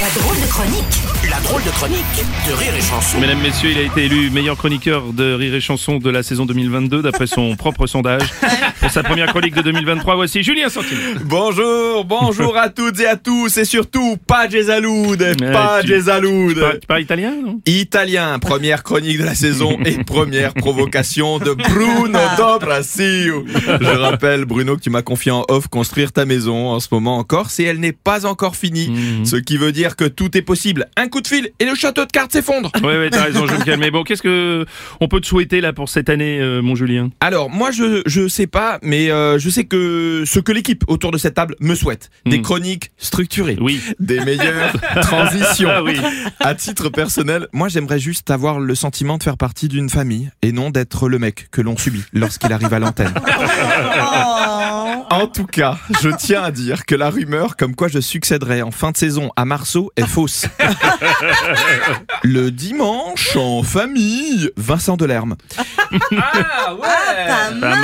La drôle de chronique. La drôle de chronique de Rire et Chanson. Mesdames, Messieurs, il a été élu meilleur chroniqueur de Rire et Chanson de la saison 2022 d'après son propre sondage. Pour sa première chronique de 2023, voici Julien Santini. Bonjour, bonjour à toutes et à tous et surtout pas Gesaloud, pas Gesaloud. Tu parles, tu parles italien, non? Italien, première chronique de la saison et première provocation de Bruno Dobracio. Je rappelle Bruno que tu m'as confié en off construire ta maison en ce moment en Corse et elle n'est pas encore finie. Mhm. Ce qui veut dire que tout est possible. Un coup de fil et le château de cartes s'effondre. Oui, oui, t'as raison, je me calmer. Bon, qu'est-ce que on peut te souhaiter là pour cette année, euh, mon Julien? Alors moi je je sais pas mais euh, je sais que ce que l'équipe autour de cette table me souhaite des Mhm. chroniques structurées. Oui. Des meilleures transitions. Ah oui. À titre personnel, moi j'aimerais juste avoir le sentiment de faire partie d'une famille et non d'être le mec que l'on subit lorsqu'il arrive à l'antenne. En tout cas, je tiens à dire que la rumeur comme quoi je succéderais en fin de saison à Marceau est fausse. Le dimanche, en famille, Vincent Delerme. Ah ouais Pas mal.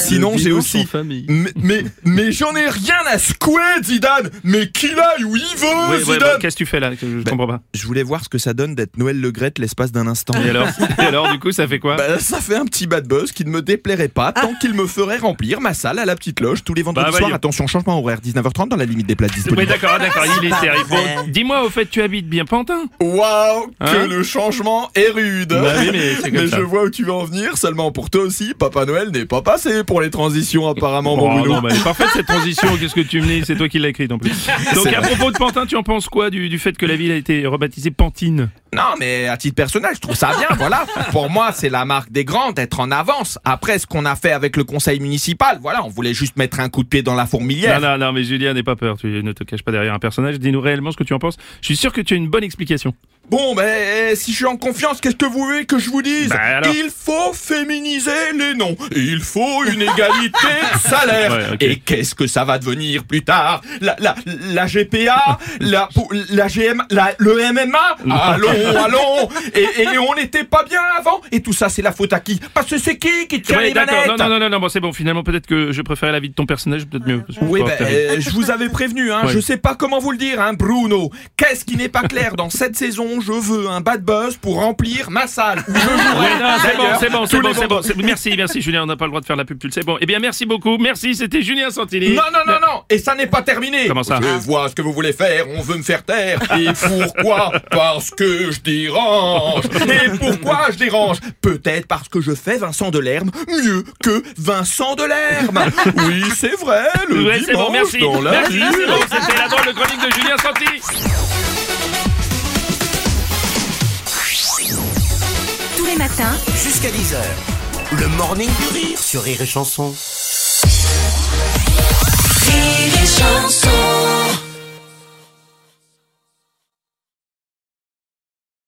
Sinon, j'ai aussi mais, mais, mais j'en ai rien à secouer, Zidane Mais qu'il aille où il veut, Ouais, ouais, Zidane Qu'est-ce que tu fais là Je Ben, comprends pas. Je voulais voir ce que ça donne d'être Noël Le l'espace d'un instant. Et alors, Et alors, du coup, ça fait quoi Bah, ça fait un petit bad buzz qui ne me déplairait pas tant qu'il me ferait remplir ma salle à la petite loge tous les vendredis Bah, soirs. Attention, changement horaire, 19h30 dans la limite des places Oui, disponibles. d'accord, d'accord, il est terrible. Bon, dis-moi, au fait, tu habites bien Pantin Waouh, que Hein le changement est rude Bah oui, mais c'est comme Mais ça. je vois où tu veux en venir, seulement pour toi aussi, Papa Noël n'est pas passé pour les transitions apparemment, mon Oh, Bruno. non, mais elle est parfaite cette transition, qu'est-ce que tu me dis C'est toi qui l'as écrite en plus. Donc à propos de Pantin, tu en penses quoi du, du fait que la ville a été rebaptisée Pantine Non, mais à titre personnel, je trouve ça bien, voilà. Pour moi, c'est la marque des grands d'être en avance. Après, ce qu'on a fait avec le conseil municipal, voilà, on voulait juste mettre un coup de pied dans la fourmilière. Non, non, non, mais Julien, n'aie pas peur, tu ne te caches pas derrière un personnage, dis-nous réellement ce que tu en penses. Je suis sûr que tu as une bonne explication. Bon, ben, si je suis en confiance, qu'est-ce que vous voulez que je vous dise Bah, Il faut féminiser les noms. Il faut une égalité de salaire. Ouais. Et qu'est-ce que ça va devenir plus tard? La, la, la GPA la, la GM, la, le MMA Allons, allons et, et on n'était pas bien avant. Et tout ça, c'est la faute à qui? Parce que c'est qui qui tient Ouais, les manettes? Non, non, non, non, non, bon, c'est bon, finalement, peut-être que je préférais la vie de ton personnage, peut-être mieux. Oui, euh, je vous avais prévenu, hein, Ouais. je sais pas comment vous le dire, hein, Bruno. Qu'est-ce qui n'est pas clair dans cette saison? Je veux un bad buzz pour remplir ma salle. c'est bon, c'est bon, c'est bon, c'est bon. c'est- Merci, merci Julien, on n'a pas le droit de faire la pub, tu le sais. Bon, eh bien merci beaucoup, merci, c'était Julien Santini. Non, non, non, non, et ça n'est pas terminé. Comment ça? Je vois ce que vous voulez faire, on veut me faire taire. Et pourquoi? Parce que je dérange. Et pourquoi je dérange? Peut-être parce que je fais Vincent Delerme mieux que Vincent Delerme. Oui, c'est vrai, le Ouais, c'est dimanche bon, merci. dans la Merci, ville. c'est bon, c'était la drôle de chronique de Julien Santini. Tous les matins, Jusqu'à 10h. Le morning du rire sur Rire et Chanson. Rire et Chanson.